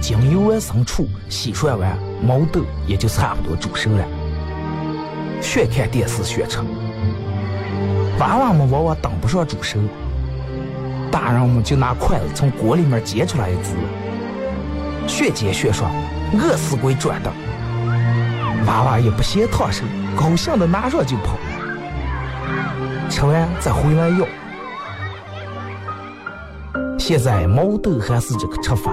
将油完生醋，洗涮完，毛豆也就差不多煮熟了。学看电视学吃。娃娃们往往等不上煮熟，大人们就拿筷子从锅里面夹出来一只，学煎学涮，饿死鬼转的。娃娃也不嫌烫手，高兴的拿上就跑，吃完再回来要。现在毛豆还是这个吃法，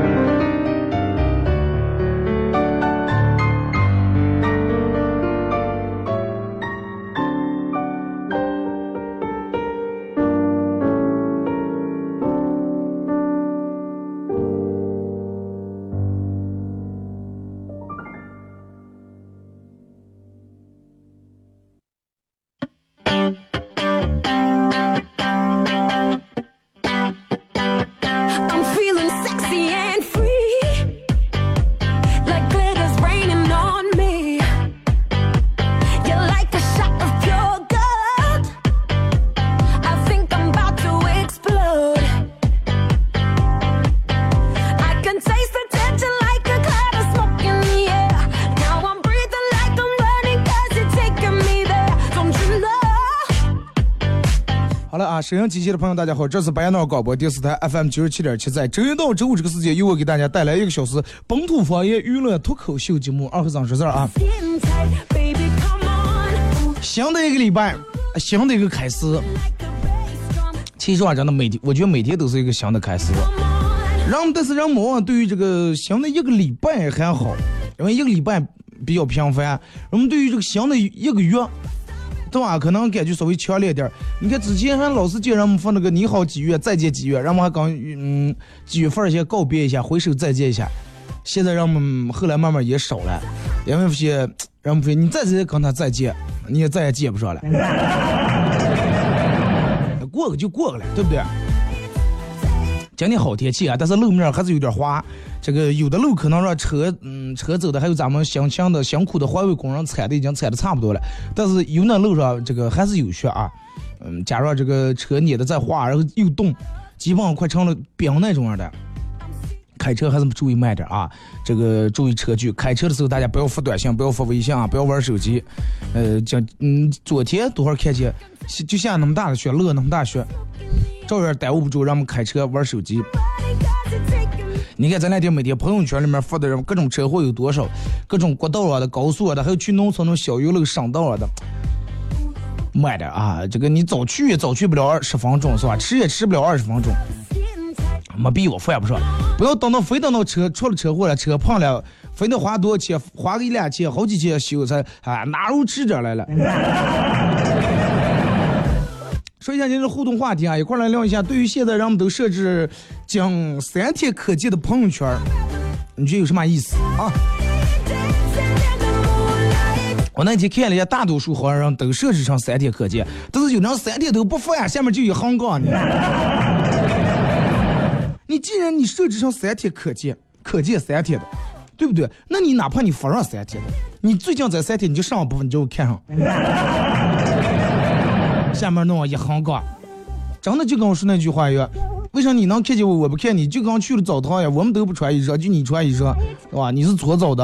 好了啊，收音机前的朋友，大家好，这是白彦淖尔广播电视台 FM 九十七点七，在周一到周五这个时间，又我给大家带来一个小时本土方言娱乐脱口秀节目《二和尚说事儿》啊。新的一个礼拜，新的一个开始。其实啊真的，每天我觉得每天都是一个新的开始。人，但是人往往对于这个新的一个礼拜还好，因为一个礼拜比较频繁。我们对于这个新的一个月，对吧？可能感觉稍微强烈点儿。你看之前还老是见人们说那个你好几月，再见几月，人们还刚嗯几月份儿先告别一下，挥手再见一下。现在人们后来慢慢也少了，因为不行人们发现你再再跟他再见，你也再也见不上了。过个就过个了，对不对？今天好天气啊，但是路面还是有点滑。这个有的路可能让车，嗯，车走的还有咱们辛勤的、辛苦的环卫工人踩的已经踩的差不多了。但是有那路上这个还是有雪啊，嗯，加上这个车碾的再滑，然后又冻，基本上快成了冰那种样的。开车还是注意慢点啊！这个注意车距。开车的时候大家不要发短信，不要发微信啊，不要玩手机。呃，讲嗯，昨天多会看见就下那么大的雪，落那么大雪，照样耽误不住让我们开车玩手机。你看咱两天每天朋友圈里面发的人各种车祸有多少，各种国道啊的、高速啊的，还有去农村那种小油路、省道啊的。慢点啊，这个你早去也早去不了二十分钟是吧？迟也迟不了二十分钟。Skin tight. 没逼我犯不上，不要等到非等到车出了车祸了，车碰了，非得花多少钱，花个一两千，好几千修才啊，哪如吃点来了。说一下今天的互动话题啊，一块来聊一下，对于现在人们都设置将三天可见的朋友圈，你觉得有什么意思啊？我那天看了一下，大多数好像人都设置成三天可见，但是有人三天都不发呀，下面就一行杠呢。你既然你设置成三天可见，可见三天的，对不对？那你哪怕你发上三天的，你最近这三天你就上部分你就看上，下面弄一横杠，真的就跟我说那句话一样。为啥你能看见我，我不看你？就刚去了澡堂呀，我们都不穿衣裳，就你穿衣裳，对吧？你是搓澡的，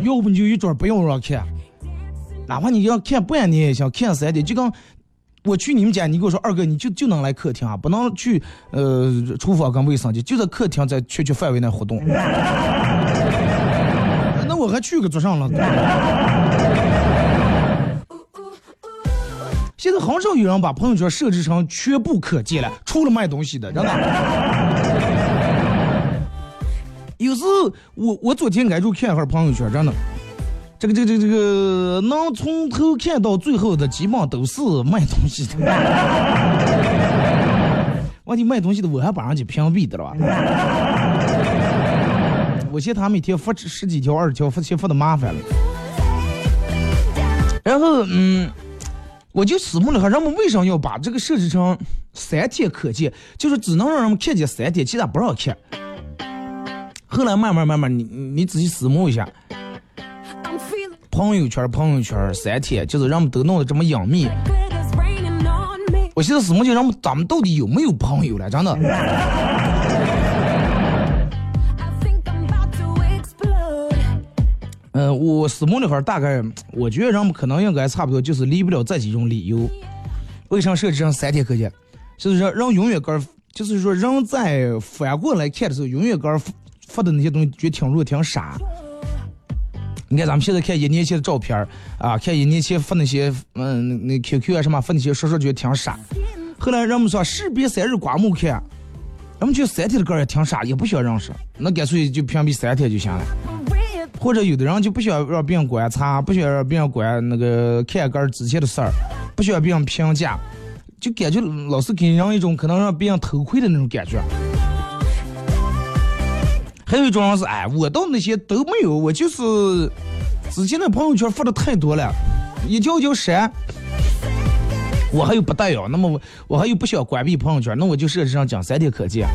要不你就一准不用让看，哪怕你要看半年也行，看三天。就刚我去你们家，你给我说二哥，你就就能来客厅啊，不能去呃厨房跟卫生间，就在客厅在圈圈范围内活动。那我还去个做上了。现在很少有人把朋友圈设置成全部可见了，除了卖东西的，真的。有时候我我昨天挨住看一会儿朋友圈，真的，这个这个这个这个能从头看到最后的，基本上都是卖东西的。问题卖东西的我还把人家屏蔽的了吧？我嫌他每天发十几条、二十条，发嫌发的麻烦了。然后嗯。我就思慕了下，人们为啥要把这个设置成三天可见？就是只能让人们看见三天，其他不让看。后来慢慢慢慢，你你仔细思慕一下，朋友圈朋友圈三天，就是人们都弄得这么隐秘。我现在思慕就人们咱们到底有没有朋友了？真的。嗯，我私募那会儿大概，我觉得人们可能应该差不多就是离不了这几种理由。为啥设置成三天可见？就是说人永远个就是说人在反过来看的时候，永远个发的那些东西觉得挺弱挺傻。你看咱们现在看一年前的照片啊，看一年前发那些嗯那 QQ 啊什么发那些，说说觉得挺傻。后来人们说士别三日刮目看，人们觉得三天的歌也挺傻，也不需要认识，那干脆就屏蔽三天就行了。或者有的人就不需要让别人观察，不需要让别人管那个看歌之前的事儿，不需要别人评价，就感觉老是给人一种可能让别人偷窥的那种感觉。还有一种人是，哎，我到那些都没有，我就是之前的朋友圈发的太多了，一条条删，我还有不带哟，那么我我还有不想关闭朋友圈，那我就设置上讲三天可见。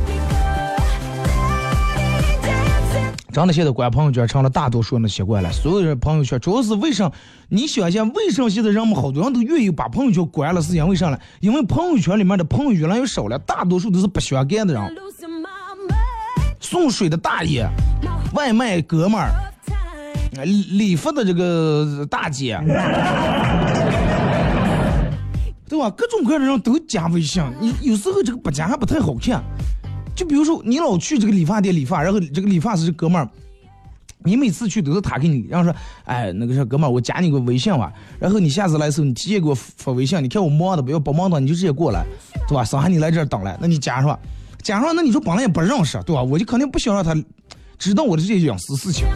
真的现在关朋友圈成了大多数人的习惯了。所有人朋友圈主要是为啥？你想想，为什么现在人们好多人都愿意把朋友圈关了？是因为啥呢？因为朋友圈里面的朋友越来越少了，大多数都是不相干的人。送水的大爷，外卖哥们儿，理发的这个大姐，对吧？各种各样的人都加微信。你有时候这个不加还不太好看。就比如说，你老去这个理发店理发，然后这个理发师哥们儿，你每次去都是他给你，然后说，哎，那个啥哥们儿，我加你个微信吧，然后你下次来的时候，你提前给我发微信，你看我忙的不要不忙的，你就直接过来，对吧？上海你来这儿等来，那你加上，加上，那你说本来也不认识，对吧？我就肯定不想让他知道我的这些隐私事情。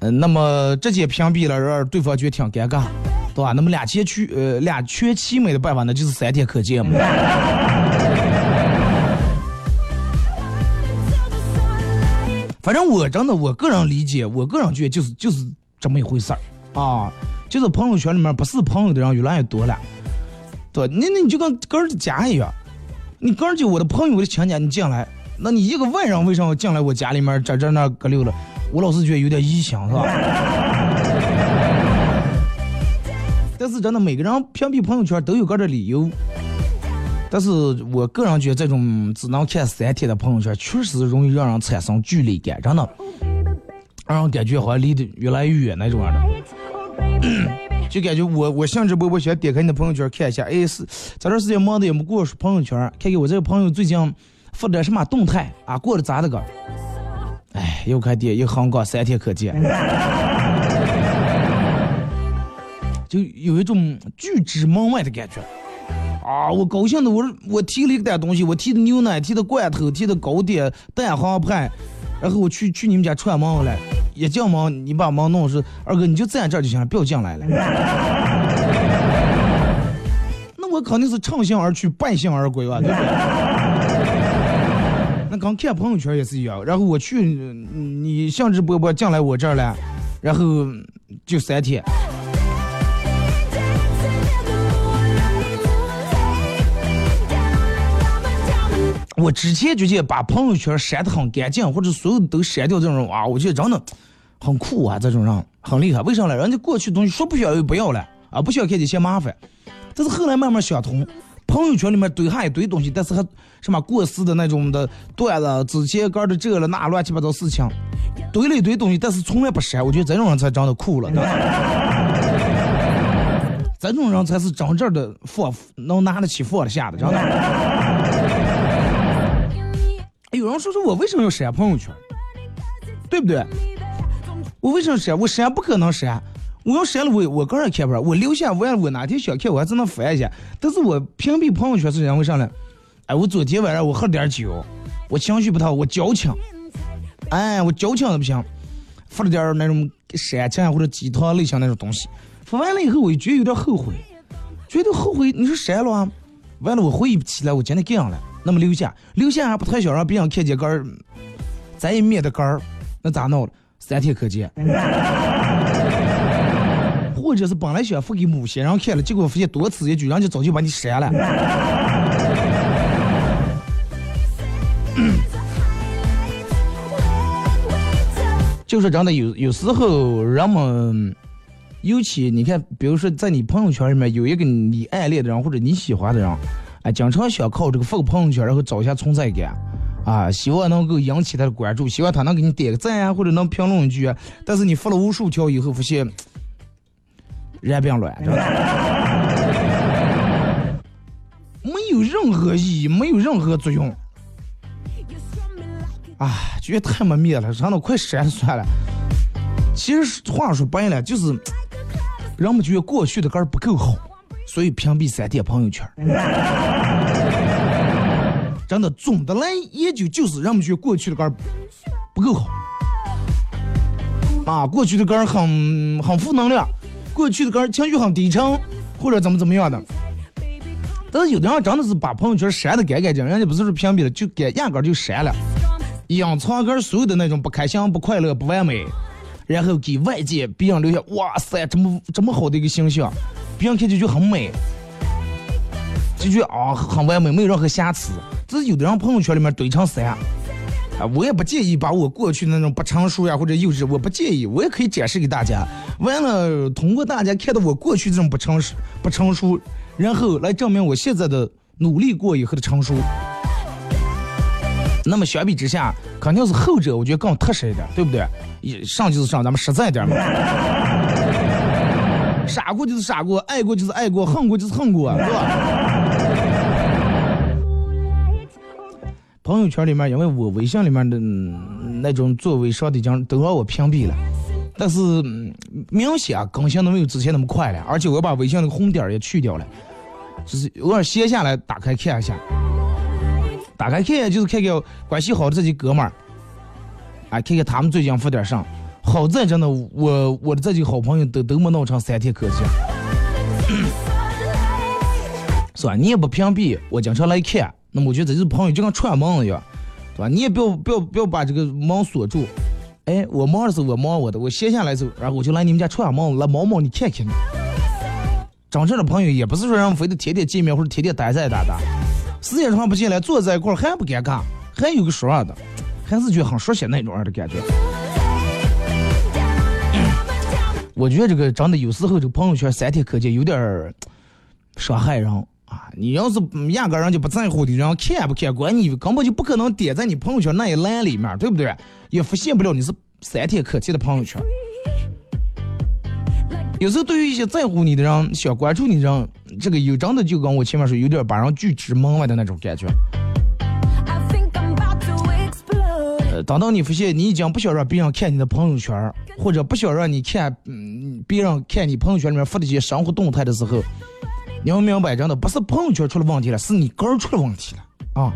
嗯，那么直接屏蔽了，让对方觉得挺尴尬。对吧？那么两全去呃两全其美的办法，那就是三天可见嘛。反正我真的，我个人理解，我个人觉得就是就是这么一回事儿啊。就是朋友圈里面不是朋友的人越来越多了，对，那那你就跟个人的家一样，你个人就我的朋友的亲戚你进来，那你一个外人为什么进来我家里面这这那搁溜了？我老是觉得有点异想，是吧？但是真的，每个人屏蔽朋友圈都有个的理由。但是我个人觉得，这种只能看三天的朋友圈，确实容易让人产生距离感，真的，让人感觉好像离得越来越远那种样的。就感觉我我兴致勃勃想点开你的朋友圈看一下，哎，是这段时间忙的也没过朋友圈，看看我这个朋友最近发点什么动态啊，过得咋的个？哎，又开店，又横杠三天可见。就有一种拒之门外的感觉，啊！我高兴的，我我提了一单东西，我提的牛奶，提的罐头，提的糕点、蛋黄派，然后我去去你们家串门了，一进门你把门弄是二哥你就站这儿就行了，不要进来了。那我肯定是乘兴而去，败兴而归吧，对不对？那刚看朋友圈也是一样。然后我去，你兴致勃勃进来我这儿了，然后就三天。我之前就觉得把朋友圈删得很干净，或者所有都删掉这种啊，我觉得真的很酷啊，这种人很厉害。为啥呢？人家过去东西说不需要就不要了啊，不需要看就嫌麻烦。但是后来慢慢想通，朋友圈里面堆上一堆东西，但是还什么过时的那种的段子、之前干的这了那乱七八糟事情，堆了一堆东西，但是从来不删。我觉得这种人才长得酷了，这种人才是真正的放能拿得起放得下的，真的。有人说说我为什么要删朋友圈，对不对？我为什么删？我删不可能删，我要删了我我个人看不上。我留下完了，我哪天想看我还只能翻一下。但是我屏蔽朋友圈是因为啥呢？哎，我昨天晚上我喝了点酒，我情绪不太好，我矫情，哎，我矫情的不行，发了点那种煽情或者鸡汤类型那种东西，发完了以后我就觉得有点后悔，觉得后悔。你说删了啊？完了我回忆不起来我今天这样了。那么留下，留下还不太想让别人看见杆儿，咱也灭的杆儿，那咋弄了？三天可见。或者是本来想发给某些人看了，结果发现多此一举，人家早就把你删了。就是真的有有时候人们，尤其你看，比如说在你朋友圈里面有一个你暗恋的人或者你喜欢的人。哎，经常想靠这个发个朋友圈，然后找一下存在感，啊，希望能够引起他的关注，希望他能给你点个赞啊，或者能评论一句。但是你发了无数条以后，发现人变乱，没有任何意义，没有任何作用。啊，觉得太没面了，让他快删了算了。其实话说白了，就是人们觉得过去的歌不够好。所以屏蔽三天朋友圈，真的，总的来研究就是人们觉得过去的歌不够好，啊，过去的歌很很负能量，过去的歌情绪很低沉，或者怎么怎么样的。但是有的人真的是把朋友圈删的干干净净，人家不是说屏蔽了，就给压根就删了，隐藏根所有的那种不开心、不快乐、不完美，然后给外界别人留下哇塞这么这么好的一个形象。别人看起就很美，就觉啊很完美，没有任何瑕疵。只是有的人朋友圈里面堆成山，啊，我也不介意把我过去那种不成熟呀或者幼稚，我不介意，我也可以展示给大家。完了，通过大家看到我过去这种不成熟、不成熟，然后来证明我现在的努力过以后的成熟。那么相比之下，肯定是后者，我觉得更踏实一点，对不对？上就是上，咱们实在一点嘛。傻过就是傻过，爱过就是爱过，恨过就是恨过，是吧？朋友圈里面，因为我微信里面的那种做微商的经都让我屏蔽了，但是明显更新都没有之前那么快了，而且我把微信那个红点也去掉了，就是偶尔闲下来打开看一下，打开看就是看看关系好的这些哥们儿，啊，看看他们最近发点啥。好在真的，我我的这几个好朋友都都没闹成三天可见，是吧？你也不屏蔽，我经常来看，那么我觉得这是朋友就跟串门一样，对吧？你也不要不要不要把这个门锁住，哎，我忙的时候我忙我的，我闲下来的时候，然后我就来你们家串门，来摸摸你看看你。真正的朋友也不是说让非得天天见面或者天天待在一搭时间长不见了，坐在一块儿还不尴尬，还有个说话的，还是觉得很熟悉那种样的感觉。我觉得这个真的有时候这个朋友圈三天可见有点儿伤害人啊！你要是压根人家不在乎的，人看不看管你，根本就不可能点在你朋友圈那一栏里面，对不对？也发现不了你是三天可见的朋友圈。有时候对于一些在乎你的人、想关注你的人，这个有真的就跟我前面说，有点把人拒之门外的那种感觉。呃等到你发现你已经不想让别人看你的朋友圈，或者不想让你看，嗯，别人看你朋友圈里面发的这些生活动态的时候，要明白，真的不是朋友圈出了问题了，是你个人出了问题了啊！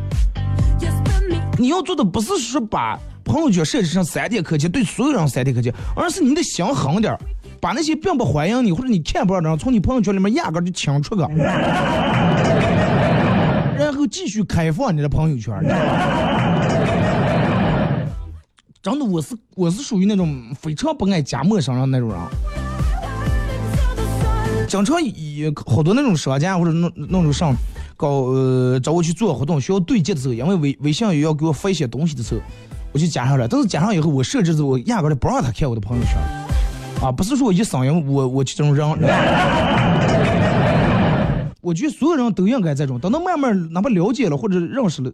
你要做的不是说把朋友圈设置成三天可见，对所有人三天可见，而是你得想狠点儿把那些并不欢迎你或者你看不上的人从你朋友圈里面压根就清出个，然后继续开放你的朋友圈，真的，我是我是属于那种非常不爱加陌生人那种人。经常有好多那种商家或者弄弄种上搞呃找我去做活动需要对接的时候，因为微微信也要给我发一些东西的时候，我就加上了。但是加上以后，我设置的我压根儿就不让他看我的朋友圈，啊，不是说我一声音我我就这种人。我觉得所有人都应该这种，等到慢慢哪怕了解了或者认识了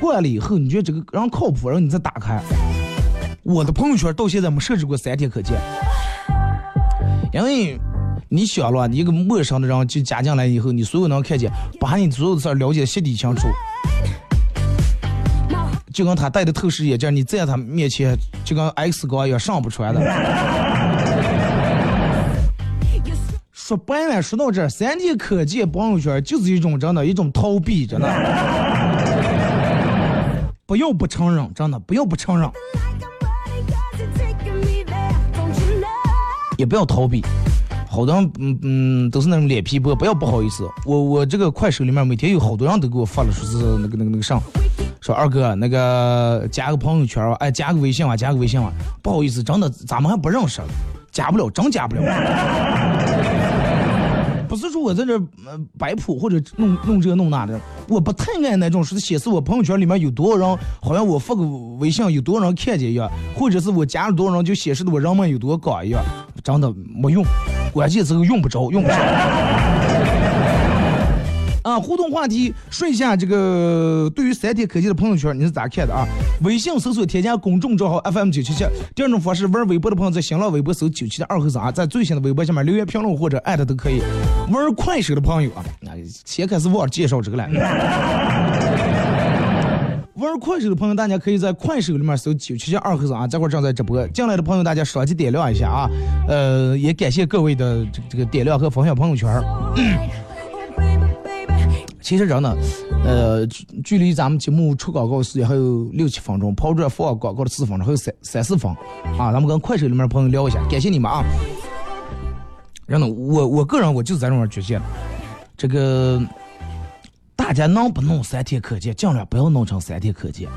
过来了以后，你觉得这个人靠谱，然后你再打开。我的朋友圈到现在没设置过三天可见，因为你想了，你一个陌生的人就加进来以后，你所有能看见，把你所有的事儿了解细底清楚，就跟他戴的透视眼镜，你在他面前就跟 X 光一样上不出来的。说白了，说到这儿，三天可见朋友圈就是一种真的，一种逃避，真的。不要不承认，真的不要不承认，也不要逃避。好多人，嗯嗯，都是那种脸皮薄，不要不好意思。我我这个快手里面每天有好多人都给我发了，说是那个那个那个上，说二哥那个加个朋友圈吧，哎加个微信吧，加个微信吧。不好意思，真的咱们还不认识，加不了，真加不了。不是说我在这呃摆谱或者弄弄这弄那的，我不太爱那种说显示我朋友圈里面有多少人，好像我发个微信有多少人看见一样，或者是我加了多少人就显示的我人脉有多高一样，真的没用，关键时候用不着，用不着。啊，互动话题，说一下这个对于三天可见的朋友圈你是咋看的啊？微信搜索添加公众账号 FM 九七七。第二种方式，玩微博的朋友在新浪微博搜九七的二和三，在最新的微博下面留言评论或者艾特都可以。玩快手的朋友啊，那先开始忘了介绍这个了。玩快手的朋友，大家可以在快手里面搜九七七二和三啊，这会儿正在直播。进来的朋友，大家双击点亮一下啊。呃，也感谢各位的这个这个点亮和分享朋友圈。其实人呢，呃，距离咱们节目出广告时间还有六七分钟，跑这放广告的四分钟，还有三三四分啊。咱们跟快手里面朋友聊一下，感谢你们啊。真的，我我个人我就是在这种觉得，这个大家能不弄三天可见，尽量不要弄成三天可见。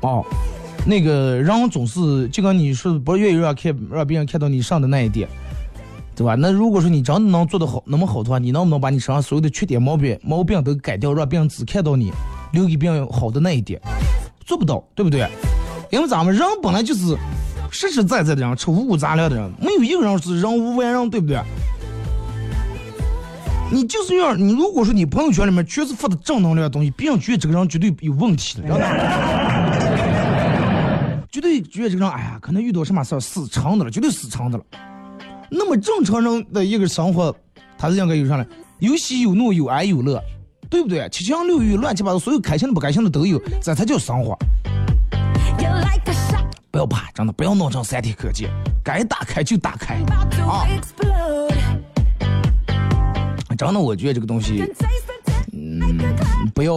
哦，那个人总是就跟你说，不愿意让看让别人看到你上的那一点。对吧？那如果说你真的能做得好，那么好的话，你能不能把你身上所有的缺点、毛病、毛病都改掉，让别人只看到你留给别人好的那一点？做不到，对不对？因为咱们人本来就是实实在在的人，吃五谷杂粮的人，没有一个人是人无完人，对不对？你就是要你，如果说你朋友圈里面全是发的正能量的东西，别人觉得这个人绝对有问题的，绝对觉得这个人，哎呀，可能遇到什么事儿死撑的了，绝对死撑的了。那么正常人的一个生活，他是应该有啥呢？有喜有怒，有哀有乐，对不对？七情六欲，乱七八糟，所有开心的不开心的都有，这才叫生活。不要怕，真的不要弄成三天可见，该打开就打开啊！真的，我觉得这个东西，嗯，不要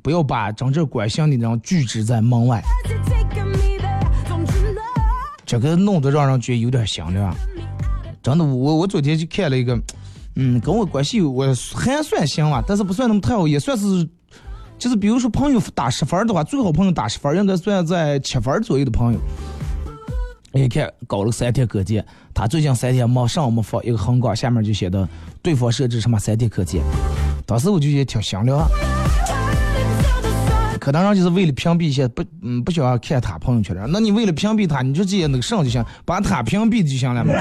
不要把真正关心的人拒之在门外，这个弄得让人觉得有点香了。真的，我我昨天就看了一个，嗯，跟我关系我还算行吧，但是不算那么太好，也算是，就是比如说朋友打十分的话，最好朋友打十分，应该算在七分左右的朋友。你看搞了三天可见，他最近三天没上没发一个横杠，下面就写的对方设置什么三天可见，当时我就觉得挺香了。可能人就是为了屏蔽一些不嗯不想看他朋友圈的，那你为了屏蔽他，你就直接那个上就行，把他屏蔽就行了嘛。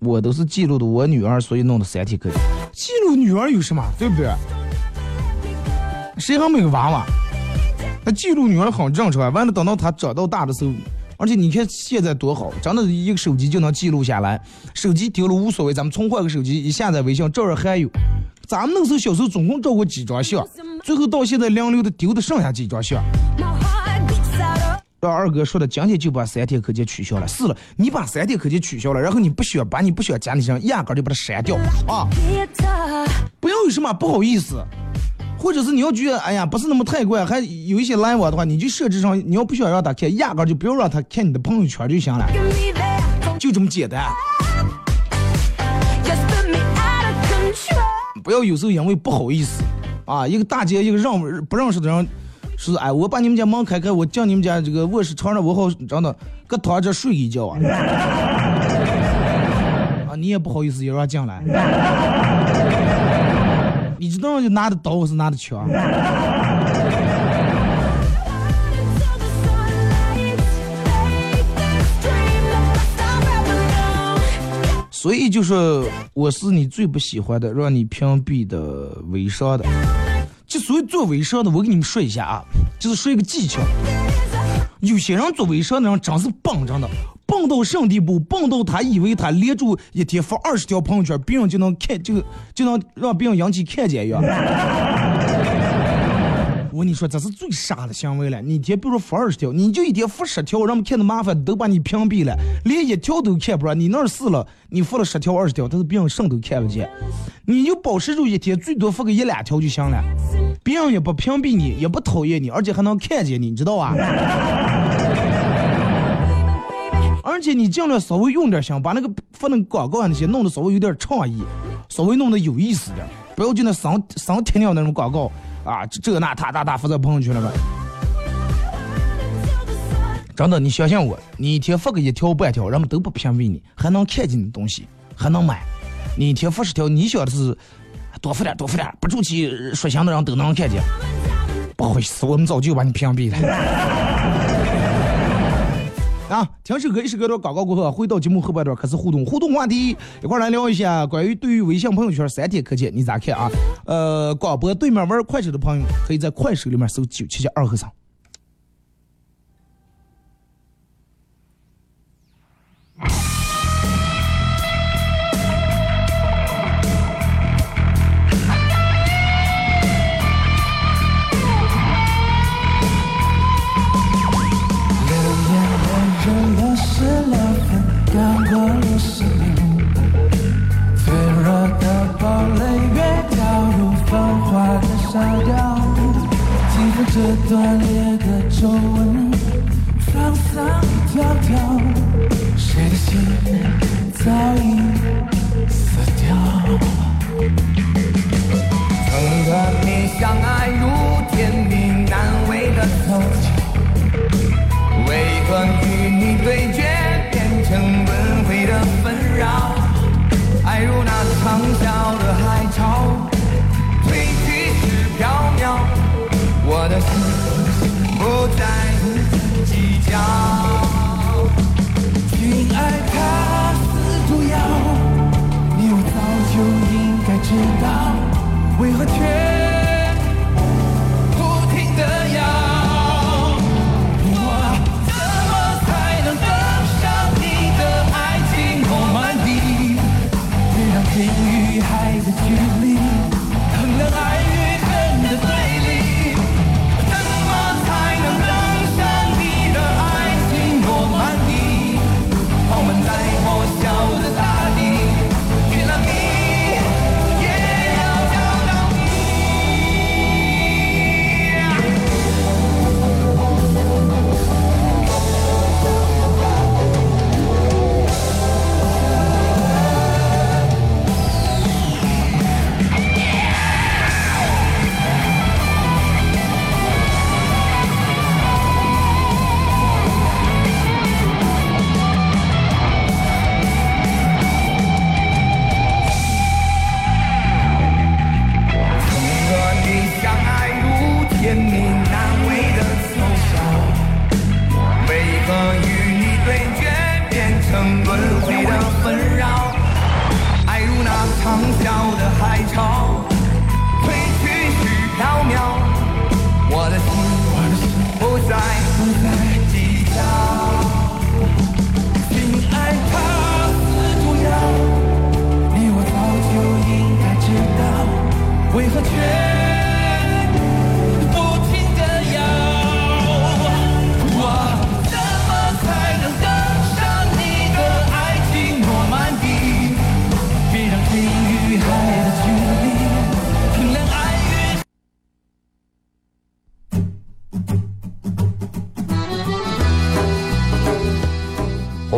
我都是记录的我女儿，所以弄的三天可见。记录女儿有什么，对不对？谁还没有娃娃？那记录女儿很正常，完了等到她长到大的时候。而且你看现在多好，真的一个手机就能记录下来，手机丢了无所谓，咱们重换个手机，一下载微信，照样还有。咱们那时候小时候总共照过几张相，最后到现在零流的丢的剩下几张相。让二哥说的，今天就把三天可见取消了。是了，你把三天可见取消了，然后你不需要把你不需要加的人压根就把它删掉啊！不要有什么不好意思。或者是你要觉得哎呀不是那么太怪，还有一些来往的话，你就设置上，你要不想让他看，压根就不要让他看你的朋友圈就行了。就这么简单。不要有时候因为不好意思啊，一个大姐一个认不认识的人，说哎，我把你们家门开开，我进你们家这个卧室床上，我好真的搁躺着睡一觉啊。啊，你也不好意思也让进来。你知道就拿的刀我是拿的枪。所以就说我是你最不喜欢的，让你屏蔽的微商的。就所以做微商的，我给你们说一下啊，就是说一个技巧。有些人做微商的人真是笨着的，笨到什么地步？蹦到他以为他连住一天发二十条朋友圈，别人就能看，就就能让别人引起看见一样。我跟你说，这是最傻的行为了。你一天比如说发二十条，你就一天发十条，人们看的麻烦都把你屏蔽了，连一条都看不着。你那儿试了，你发了十条二十条，但是别人什么都看不见。你就保持住一天最多发个一两条就行了，别人也不屏蔽你，也不讨厌你，而且还能看见你，你知道吧？而且你尽量稍微用点心，把那个发那个广告啊那些弄得稍微有点创意，稍微弄得有意思点，不要就那上上天亮那种广告啊，这那他大大发在朋友圈里面。真的，你相信我，你一天发个一条半条，人们都不屏蔽你，还能看见你的东西，还能买。你一天发十条，你想的是多发点多发点，不住气说闲的人都能看见。不好意思，我们早就把你屏蔽了。啊，听首歌，一首歌的广告过后，回到节目后半段开始互动，互动话题一块来聊一下关于对于微信朋友圈三天可见，你咋看啊？呃，广播对面玩快手的朋友可以在快手里面搜九七七二和尚。天与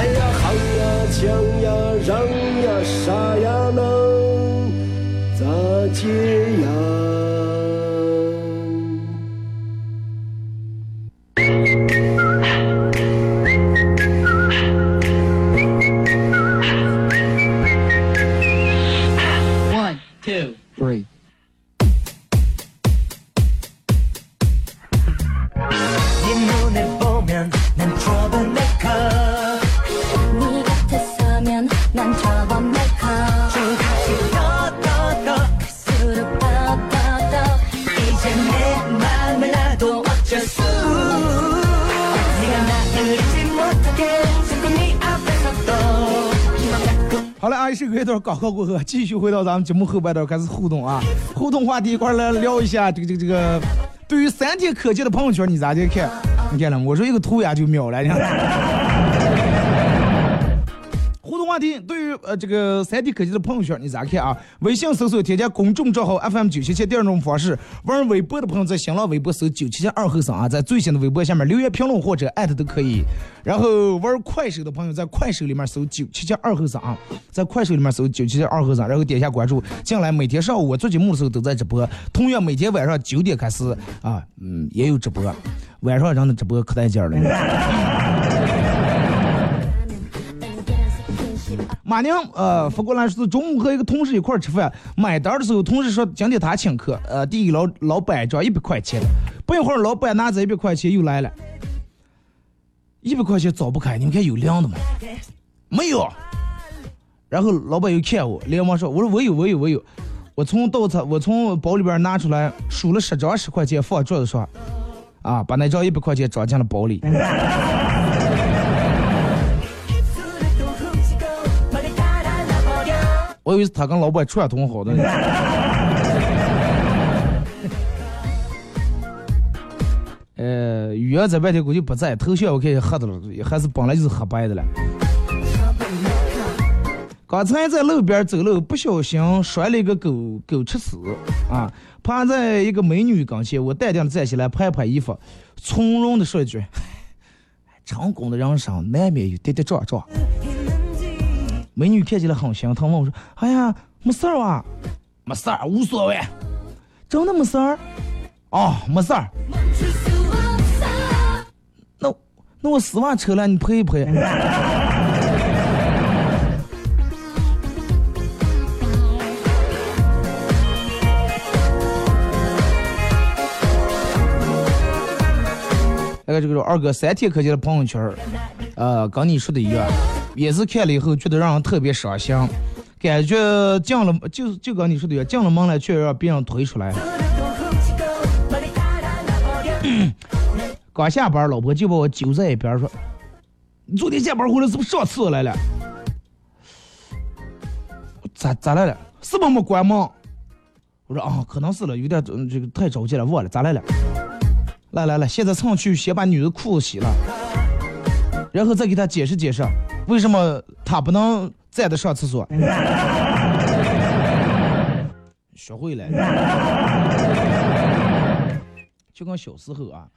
哎呀，行呀，抢呀，让呀，啥呀能咋接呀？这，段广告过后，继续回到咱们节目后半段开始互动啊，互动话题一块来聊一下这个这个这个，对于三天可见的朋友圈你咋的看？你看了吗？我说一个图呀就秒了，你看。话题，对于呃这个三 D 科技的朋友圈，你咋看啊？微信搜索添加公众账号 FM 九七七，第二种方式，玩微博的朋友在新浪微博搜九七七二后生啊，在最新的微博下面留言评论或者艾特都可以。然后玩快手的朋友在快手里面搜九七七二后生啊，在快手里面搜九七七二后生，然后点一下关注，进来每天上午我做节目的时候都在直播，同样每天晚上九点开始啊，嗯也有直播，晚上人的直播可带劲了。马宁呃发过来说，中午和一个同事一块吃饭，买单的时候，同事说今天他请客，呃，递给老老板一张一百块钱，不一会儿老板拿着一百块钱又来了，一百块钱找不开，你们看有亮的吗？没有。然后老板又看我，连忙说，我说我有我有我有，我从倒车我从包里边拿出来数了十张十块钱放桌子上，啊，把那张一百块钱装进了包里。我以为是他跟老板串通好的。呃，雨儿在外头估计不在，头像我看也黑的了，还是本来就是黑白的了。刚才在路边走路，不小心摔了一个狗狗吃屎啊！趴在一个美女跟前，我淡定的站起来，拍拍衣服，从容的说一句：“成功的人生难免有跌跌撞撞。”美女看起来很心疼，问我说：“哎呀，没事儿吧？没事儿，无所谓，真的没事儿。”哦，没事儿。那那我丝袜扯了，你赔一赔。那个这个二哥三天可见的朋友圈，呃，跟你说的一样。也是看了以后觉得让人特别伤心感觉进了就就跟你说的一样进了门了却让别人推出来。刚下班老婆就把我揪在一边说你昨天下班回来是不是上厕所来了？咋咋来了？是不是没关门？我说啊可能是了有点这个太着急了忘了咋来了来来来现在上去先把女的裤子洗了。然后再给他解释解释，为什么他不能站着上厕所。学会了。就跟小时候啊，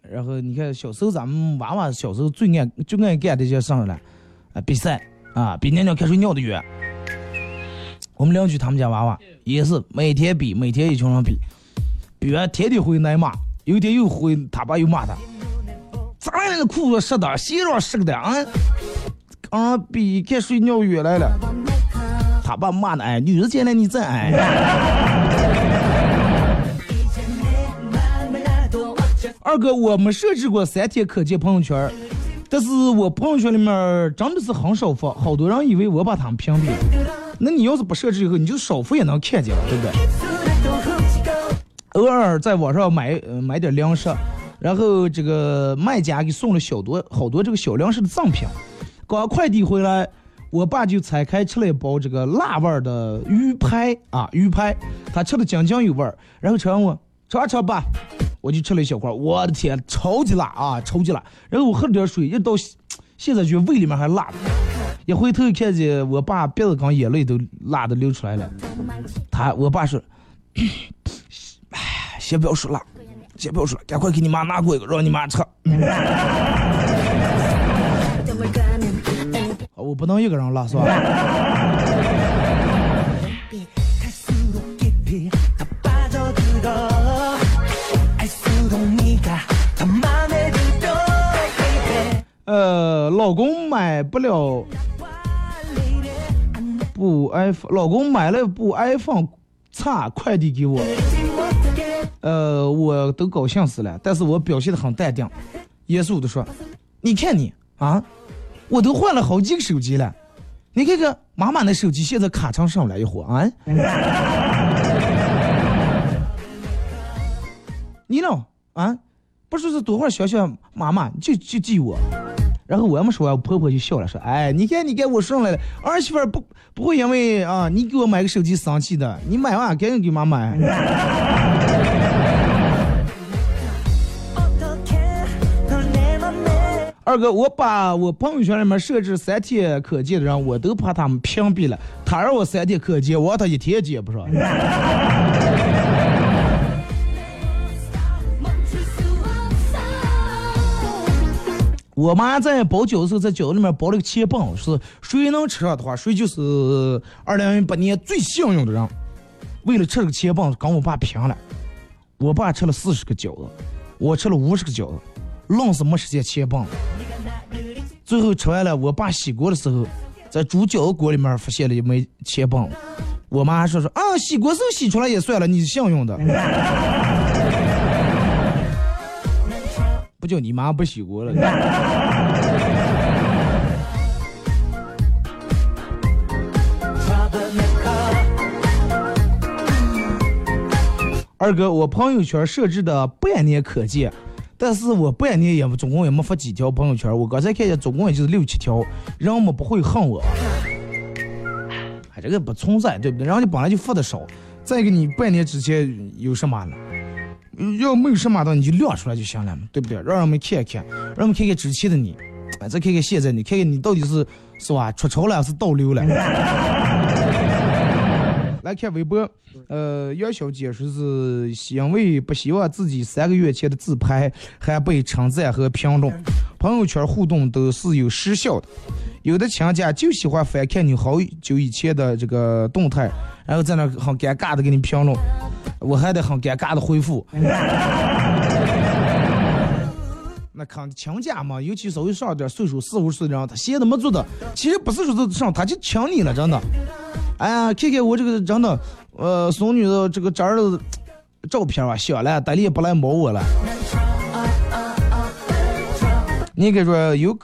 然后你看小时候咱们娃娃小时候最爱最爱干的些啥了？啊，比赛啊，比尿尿开水尿的远。我们邻居他们家娃娃也是每天比，每天一群人比，比完天天回挨骂，有一天又回他爸又骂他，咱俩的裤子湿的鞋上湿的啊刚比看谁尿远来了。他爸骂的哎女的见了你再哎二哥我没设置过三天可见朋友圈但是我朋友圈里面真的是很少发好多人以为我把他们屏蔽。了那你要是不设置以后你就少发也能看见了对不对？偶尔在网上买买点零食然后这个卖家给送了小多好多这个小粮食的赠品，刚快递回来，我爸就拆开吃了一包这个辣味儿的鱼排啊，鱼排，他吃的津津有味儿，然后吃完我吃吧吃吧，我就吃了一小块，我的天，超级辣啊，超级辣，然后我喝了点水，一到现在觉得胃里面还辣，一回头看见我爸鼻子刚眼泪都辣的流出来了，他我爸说，哎，先不要说辣，先不要说了，赶快给你妈拿过一个，让你妈吃。我不能一个人了，是吧？呃，老公买不了，不 iPhone。老公买了部 iPhone，差快递给我。呃，我都高兴死了，但是我表现的很淡定，严肃的说：“你看你啊，我都换了好几个手机了，你看看妈妈那手机现在卡成上了一会啊，你呢啊，不是是多会儿想想妈妈就就记我。”然后我们说完，我婆婆就笑了，说：“哎，你看，你看我上来了，儿媳妇不不会因为啊你给我买个手机生气的，你买完，赶紧给妈买。”二哥，我把我朋友圈里面设置三天可见的人，我都怕他们屏蔽了。他让我三天可见，我让他一天见不上。我妈在包饺子的时候，在饺子里面包了个切棒，是谁能吃上的话，谁就是二零一八年最幸运的人。为了吃这个切棒，跟我爸拼了。我爸吃了四十个饺子，我吃了五十个饺子，愣是没时间切棒。最后吃完了，我爸洗锅的时候，在煮饺子锅里面发现了一枚切棒。我妈还说说啊，洗锅时候洗出来也算了，你幸运的。不叫你妈不洗锅了。二哥，我朋友圈设置的半年可见，但是我半年也总共也没发几条朋友圈，我刚才看见总共也就是六七条，人们不会恨我。哎，这个不存在，对不对？人家本来就发的少，再一个你半年之前有什么了？要没有什么的你就亮出来就行了嘛，对不对？让人们看一看，让我们看看之前的你，哎，再看看现在你，看看你到底是是吧出潮了还是倒流了。来看微博，呃，杨小姐说是因为不希望自己三个月前的自拍还被称赞和评论，朋友圈互动都是有时效的。有的亲家就喜欢翻看你好久以前的这个动态，然后在那很尴尬的给你评论，我还得很尴尬的回复。那看亲家嘛，尤其稍微上点岁数，四五十岁的人，他闲的没做的，其实不是说是上，他就亲你了，真的。哎呀，看看我这个真的，呃，孙女的这个侄儿的照片啊，小了，大力不来摸我了。你给说有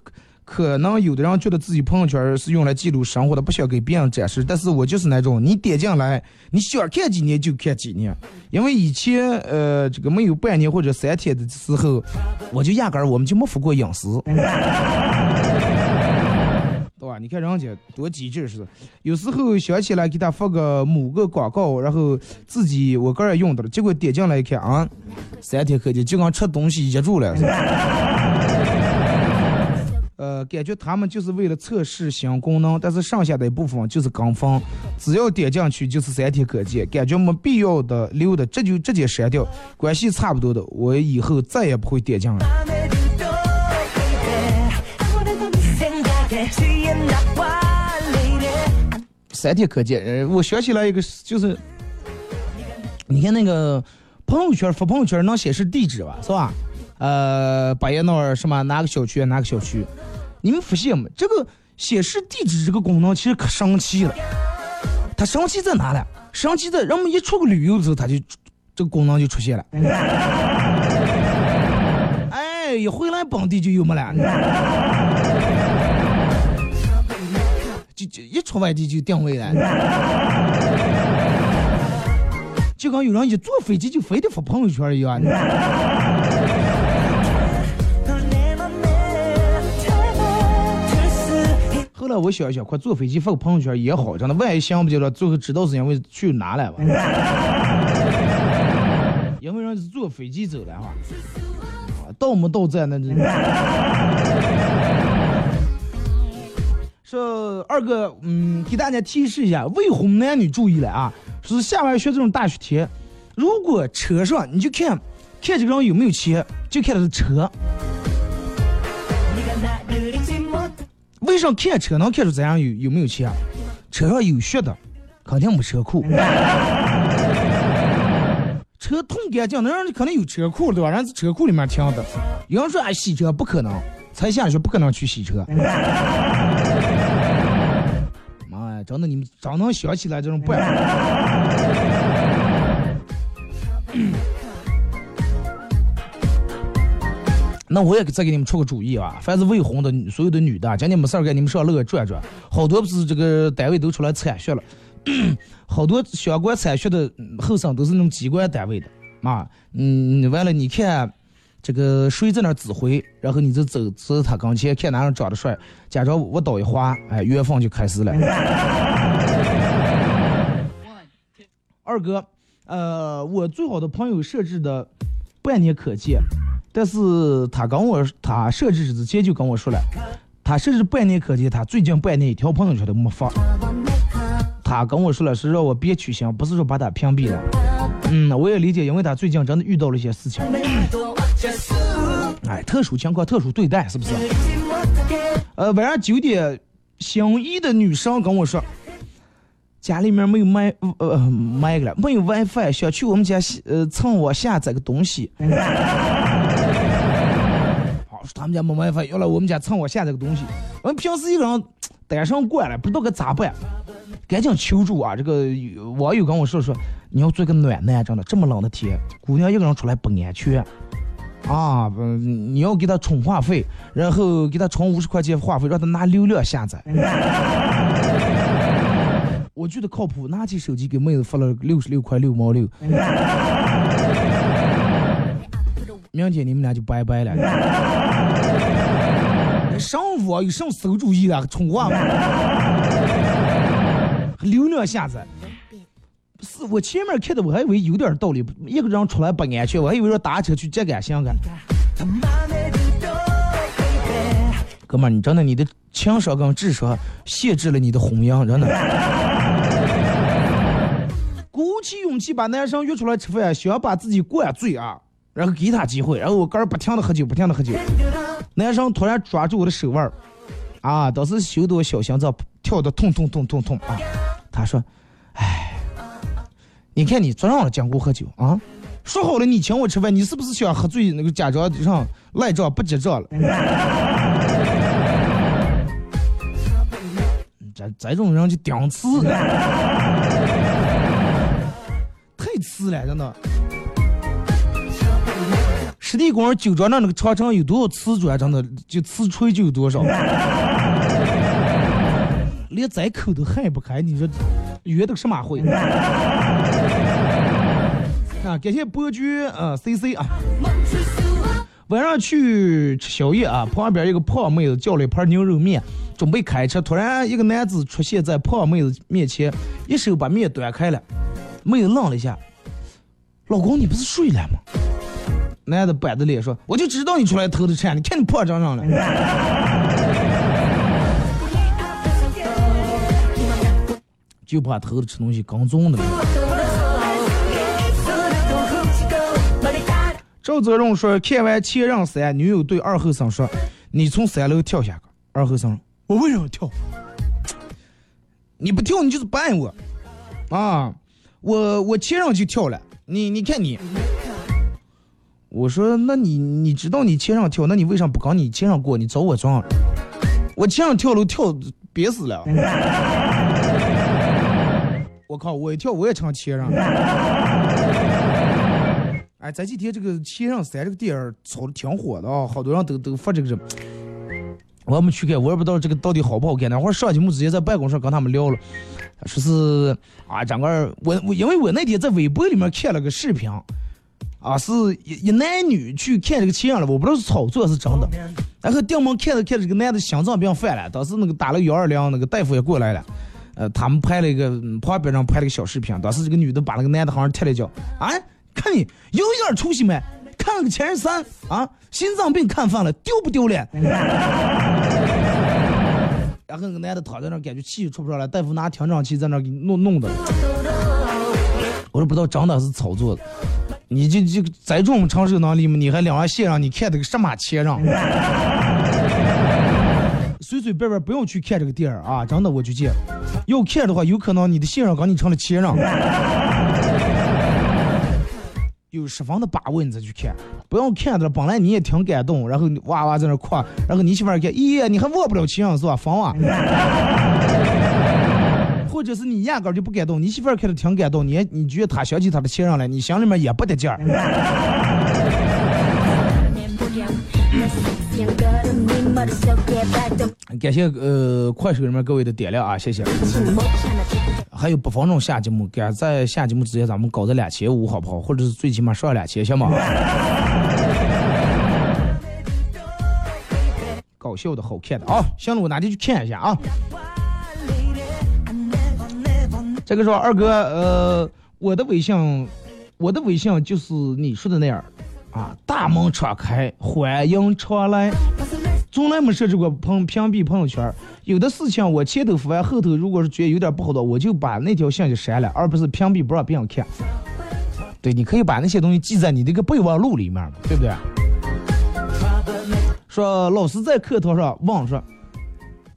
可能有的人觉得自己朋友圈是用来记录生活的，不想给别人展示。但是我就是那种，你点进来，你想看几年就看几年。因为以前呃这个没有半年或者三天的时候，我就压根儿我们就没发过隐私。对吧？你看人家多机智似的，有时候想起来给他发个某个广告，然后自己我个人用的了，结果点进来一看啊，三天可见，就跟吃东西噎住了。呃，感觉他们就是为了测试新功能，但是剩下的一部分就是跟风，只要点进去就是三天可见，感觉没必要的留的，这就直接删掉，关系差不多的，我以后再也不会点进了。三天可见，呃，我想起来一个，就是。你看那个朋友圈，发朋友圈能显示地址吧，是吧？呃，巴彦淖尔什么哪个小区哪个小区，你们发现没？这个显示地址这个功能其实可神奇了。它神奇在哪了？神奇在人们一出个旅游的时候，它就这个功能就出现了。哎，一回来本地就有没了。就就一出外地就定位了，就跟有人一坐飞机就非得发朋友圈一样。后来我想一想，快坐飞机发个朋友圈也好，真的，万一想不起来，最后知道是因为去哪了吧？因为人是坐飞机走的哈，啊到没到站那这。说二哥，嗯，给大家提示一下，未婚男女注意了啊！是下完学这种大雪天，如果车上你就看看这个人有没有钱，就看他的车。为啥看车能看出这样有有没有钱？车上有血的，肯定没车库。车痛干净，那人肯定有车库对吧？人是车库里面停的。有人说哎洗车不可能，才下雪不可能去洗车。妈呀，真的你们咋能想起来这种办法。那我也再给你们出个主意啊！凡是未婚的所有的女的，今天没事儿给你们上路转转，好多不是这个单位都出来铲雪了，好多相关铲雪的后生都是那种机关单位的啊。嗯，完了你看这个谁在那指挥，然后你就走走他跟前，看哪人长得帅，假装我倒一滑，哎，缘分就开始了。二哥，呃，我最好的朋友设置的半年可见，但是他跟我他设置之前就跟我说了，他设置半年可见，他最近半年一条朋友圈都没发。他跟我说了是让我别取消，不是说把他屏蔽了。嗯，我也理解，因为他最近真的遇到了一些事情。哎，特殊情况，特殊对待，是不是？呃，晚上九点，心仪的女生跟我说，家里面没有麦呃麦了，没有 WiFi，想去我们家呃蹭我下载个东西。好，说他们家没 WiFi，要来我们家蹭我下载个东西。我们平时一个人 单上惯了，不知道该咋办，赶紧求助啊！这个网友跟我说说，你要做个暖男，真的这么冷的天，姑娘一个人出来不安全。啊，不，你要给他充话费，然后给他充五十块钱话费，让他拿流量下载。我觉得靠谱，拿起手机给妹子发了六十六块六毛六。明天你们俩就拜拜了。上网有什么馊主意啊？充话吗？流量下载。是我前面看的，我还以为有点道理，一个人出来不安全，我还以为说打车去接感行干。哥们儿，你真的你的情商跟智商限制了你的婚姻，真的。鼓起勇气把男生约出来吃饭，想要把自己灌醉啊，然后给他机会，然后我个儿不停的喝酒，不停的喝酒。男生突然抓住我的手腕，啊，当时羞得我小心脏跳得痛痛痛痛痛啊！他说：“哎。”你看你昨上了讲过喝酒啊？说好了你请我吃饭，你是不是想喝醉那个假装上赖账不结账了？这这种人就顶次，太次了，真的。实地公园酒庄那那个长城有多少瓷砖，真的就瓷锤就有多少，连宰口都害不开，你说约的个什么会？啊，感谢伯爵啊，C C 啊。晚上去吃宵夜啊，旁边一个胖妹子叫了一盘牛肉面，准备开吃，突然一个男子出现在胖妹子面前，一手把面端开了。妹子愣了一下，老公你不是睡了吗？男的板着脸说，我就知道你出来偷的钱，你看你破张上了。就怕偷的吃东西跟踪的。赵泽荣说：“看完《前任三》，女友对二后生说：‘你从三楼跳下去。’二后生，我为什么跳？你不跳，你就是不爱我啊！我我前任就跳了，你你看你。我说，那你你知道你前上跳，那你为啥不跟你前上过？你找我装？我前上跳楼跳憋死了。我靠，我一跳我也成前任。”哎，这几天这个《前上三》这个电影炒的挺火的啊，好多人都都发这个。我还没去看，我也不知道这个到底好不好看。那会儿上节目直接在办公室跟他们聊了，说是啊，整个我我因为我那天在微博里面看了个视频，啊，是一一男女去看这个亲人了，我不知道是炒作是真的。然后定门看着看着，这个男的心脏病犯了，当时那个打了幺二零，那个大夫也过来了。呃，他们拍了一个旁边上拍了个小视频，当时这个女的把那个男的好像踢了一脚，啊，看你有一点出息没？看了个前任三啊，心脏病看犯了，丢不丢脸？然后那个男的躺在那儿，感觉气出不上来，大夫拿听诊器在那儿给弄弄的。我都不知道真的是炒作的。你这这在这种长寿能力吗？你还两万线上，你看这个什么钱上？随随便便不用去看这个店儿啊！真的，我就见，要看的话，有可能你的线上跟你成了钱上。有十分的把握你再去看，不要看着。本来你也挺感动，然后你哇哇在那夸，然后你媳妇儿看，咦，你还握不了钱是吧？疯啊！或者是你压根儿就不感动，你媳妇儿看着挺感动，你你觉得她想起她的亲人来，你心里面也不得劲儿。感谢呃快手里面各位的点亮啊，谢谢。还有不妨种下节目，赶在下节目之前咱们搞这两千五好不好？或者是最起码上两千行吗？搞笑的好看的啊，行了，我哪天去看一下啊。这个说二哥，呃，我的微信，我的微信就是你说的那样啊，大门敞开，欢迎常来。从来没设置过屏屏蔽朋友圈，有的事情我前头发完，后头如果是觉得有点不好的，我就把那条信息删了，而不是屏蔽不让别人看。对，你可以把那些东西记在你这个备忘录里面，对不对？说老师在课堂上问说，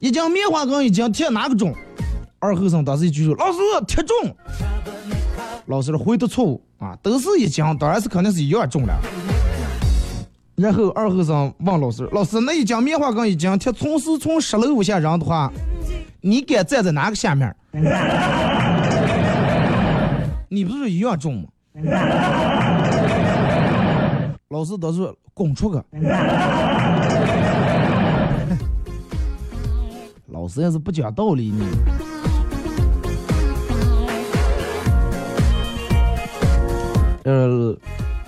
一斤棉花羹一斤贴哪个重？二后生当时一举手，老师贴重。老师的回答错误啊，都是一斤，当然是肯定是一样重了。然后二后生问老师：“老师，那一斤棉花羹一斤贴，从是从十楼往下扔的话，你该站在哪个下面？你不是一样重吗？”老师都是拱出去。老师也是不讲道理呢？呃，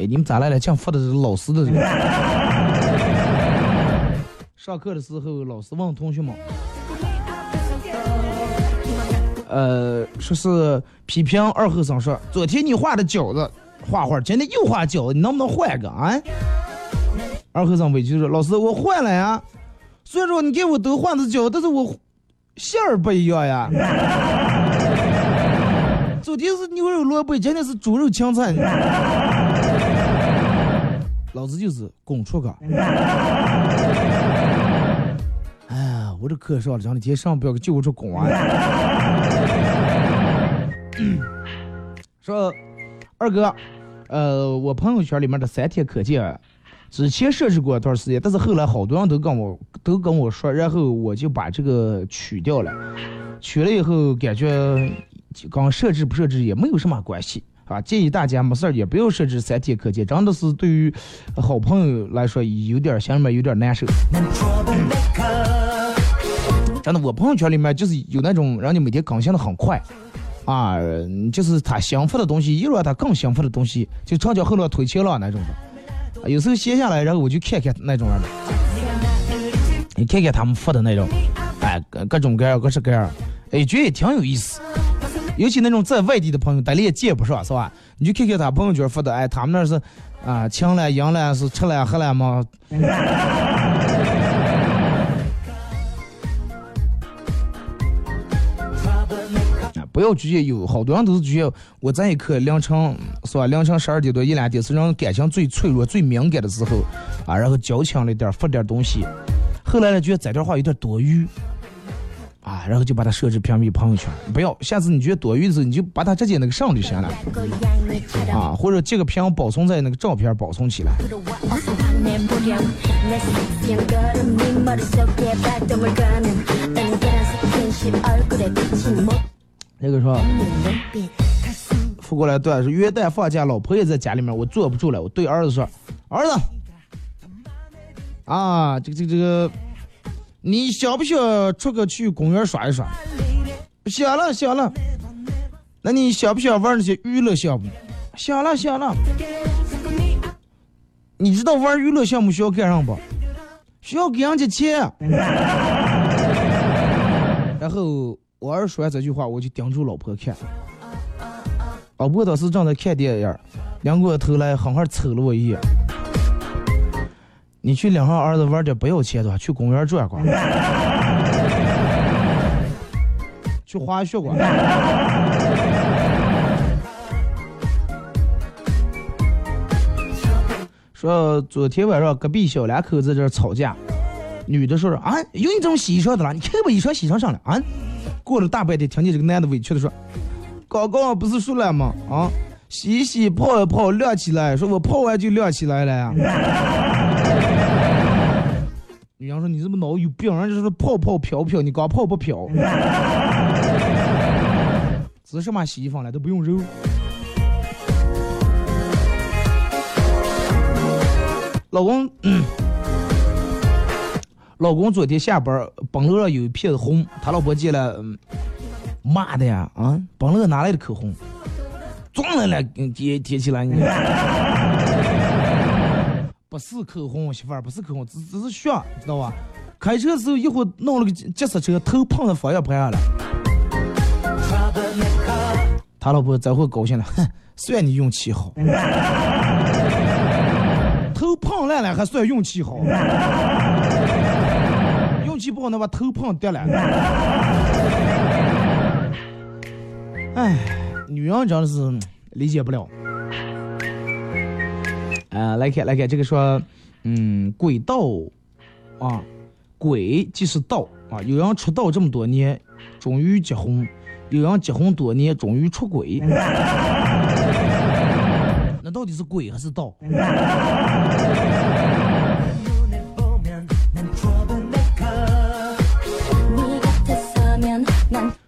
哎，你们咋来了？讲发的是老师的这个。上课的时候，老师问同学们，呃，说是批评二后生说，昨天你画的饺子画画，今天又画饺子，你能不能换个啊？二后生委屈说，老师我换了呀，虽然说你给我都换的饺，但是我馅儿不一样呀。昨天是牛肉萝卜，今天是猪肉芹菜。老子就是拱出去。哎呀，我这课上了，讲的天上不要给救我出拱啊！说二哥，呃，我朋友圈里面的三天可见，之前设置过一段时间，但是后来好多人都跟我都跟我说，然后我就把这个取掉了。取了以后感觉。刚设置不设置也没有什么关系啊！建议大家没事儿也不要设置三天可见，真的是对于好朋友来说有点心里面有点难受。真的，我朋友圈里面就是有那种让你每天更新的很快啊，就是他想发的东西，一让他更想发的东西，就长江后浪推前浪那种的。有时候闲下来，然后我就看看那种人的，你看看他们发的那种，哎，各种各样，各式各样，哎，觉得也挺有意思。尤其那种在外地的朋友，咱也见不上，是吧？你就看看他朋友圈发的，哎，他们那是啊，强了、赢了，是吃了喝了吗？不要直接有好多人都是觉得我在一刻凌晨是吧？凌晨十二点多一两点是人感情最脆弱、最敏感的时候啊，然后矫情了一点发点东西，后来呢觉得这段话有点多余。啊，然后就把它设置屏蔽朋友圈，不要。下次你觉得多余的时候，你就把它直接那个上就行了。啊，或者这个屏保存在那个照片保存起来。那个说，付过来对，是元旦放假，老婆也在家里面，我坐不住了，我对儿子说，儿子，啊，这个这个这个。你想不想出个去公园耍一耍？想了想了。那你想不想玩那些娱乐项目？想了想了。你知道玩娱乐项目需要干啥不？需要给人家钱。然后我儿说完这句话，我就盯住老婆看。老婆当时正在看电影，两过头来狠狠瞅了我一眼。你去领上儿子玩点不要钱的，去公园转转，去滑雪馆。说昨天晚上隔壁小两口在这吵架，女的说说啊，有你这种洗衣裳的了，你看把衣裳洗成上了啊。过了大半天，听见这个男的委屈的说：“刚刚不是说了吗？啊，洗一洗，泡一泡，晾起来。说我泡完就晾起来了呀。” 女人说：“你这么脑有病，人家说泡泡飘飘，你光泡不飘。这什么洗衣房了都不用揉。”老公，老公昨天下班，本乐上有一片红，他老婆见了，嗯骂的呀，啊，本乐哪来的口红？撞了了，贴贴起来。不是口红，媳妇儿，不是口红，只只是血，知道吧？开车时候一会儿弄了个急刹车，头碰到方向盘上了。他老婆这会高兴了，哼，算你运气好。头碰烂了还算运气好，运气不好能把头碰掉了。哎，女人真的是理解不了。啊，来看来看这个说，嗯，鬼道啊，鬼即是道啊。有人出道这么多年，终于结婚；有人结婚多年，终于出轨。那到底是鬼还是道？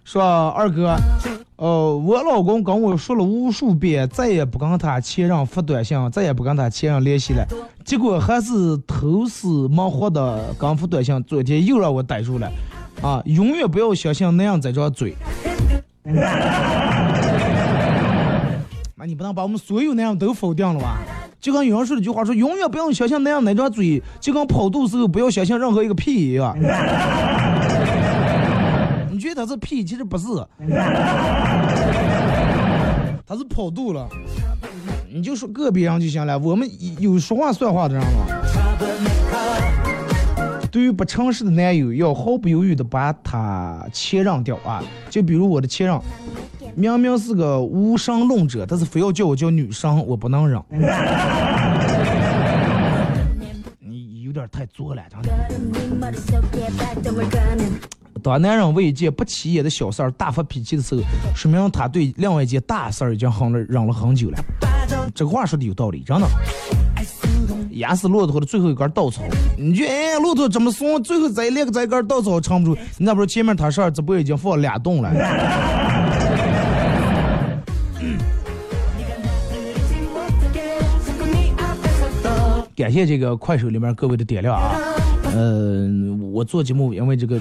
说二哥，呃，我老公跟我说了无数遍，再也不跟他前任发短信，再也不跟他前任联系了，结果还是偷死忙活的刚发短信，昨天又让我逮住了，啊，永远不要相信那样这张嘴。那 你不能把我们所有那样都否定了吧？就跟有人说了句话说，永远不要相信那样那张嘴，就跟跑肚时候不要相信任何一个屁一样。你觉得他是屁，其实不是，他是跑肚了。你就说个别人就行了，我们有说话算话的人吗。对于不诚实的男友，要毫不犹豫的把他切让掉啊！就比如我的切让，明明是个无神论者，但是非要叫我叫女生，我不能忍。你有点太作了，真的。当男人为一件不起眼的小事儿大发脾气的时候，说明他对另外一件大事儿已经忍了忍了很久了。这个话说的有道理，真的。压死骆驼的最后一根稻草，你就哎，骆驼这么松，最后再连个再根稻草撑不住。你咋不说前面他事直播已经放俩洞了？感谢这个快手里面各位的点亮啊！嗯，我做节目因为这个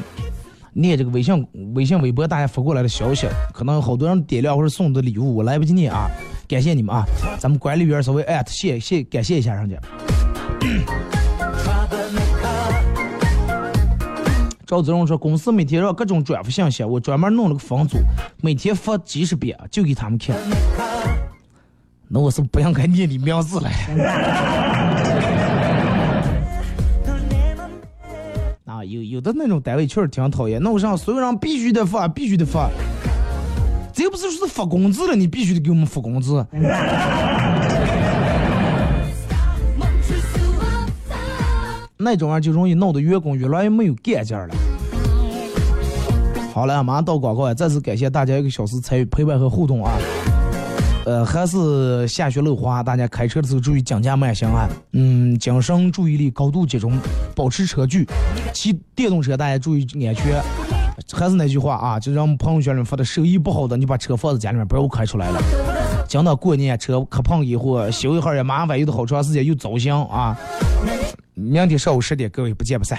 念这个微信、微信、微博大家发过来的消息，可能有好多人点亮或者送的礼物我来不及念啊，感谢你们啊！咱们管理员稍微艾特谢谢感谢一下人家。赵子荣说，公司每天让各种转发信息，我专门弄了个分组，每天发几十遍，就给他们看。那我是不应该念你名字了。有有的那种单位确实挺讨厌，弄上所有人必须得发，必须得发。这又不是说是发工资了，你必须得给我们发工资。那种人就容易弄得员工越来越没有干劲儿了。好了，马上到广告了，再次感谢大家一个小时参与陪伴和互动啊！呃，还是下雪路滑，大家开车的时候注意讲价慢行啊。嗯，精神注意力高度集中，保持车距。骑电动车大家注意安全。还是那句话啊，就让朋友圈里发的手艺不好的，你把车放在家里面，不要开出来了。讲到过年车磕碰以后，修一会儿也麻烦，有的好长时间又糟心啊。明天上午十点，各位不见不散。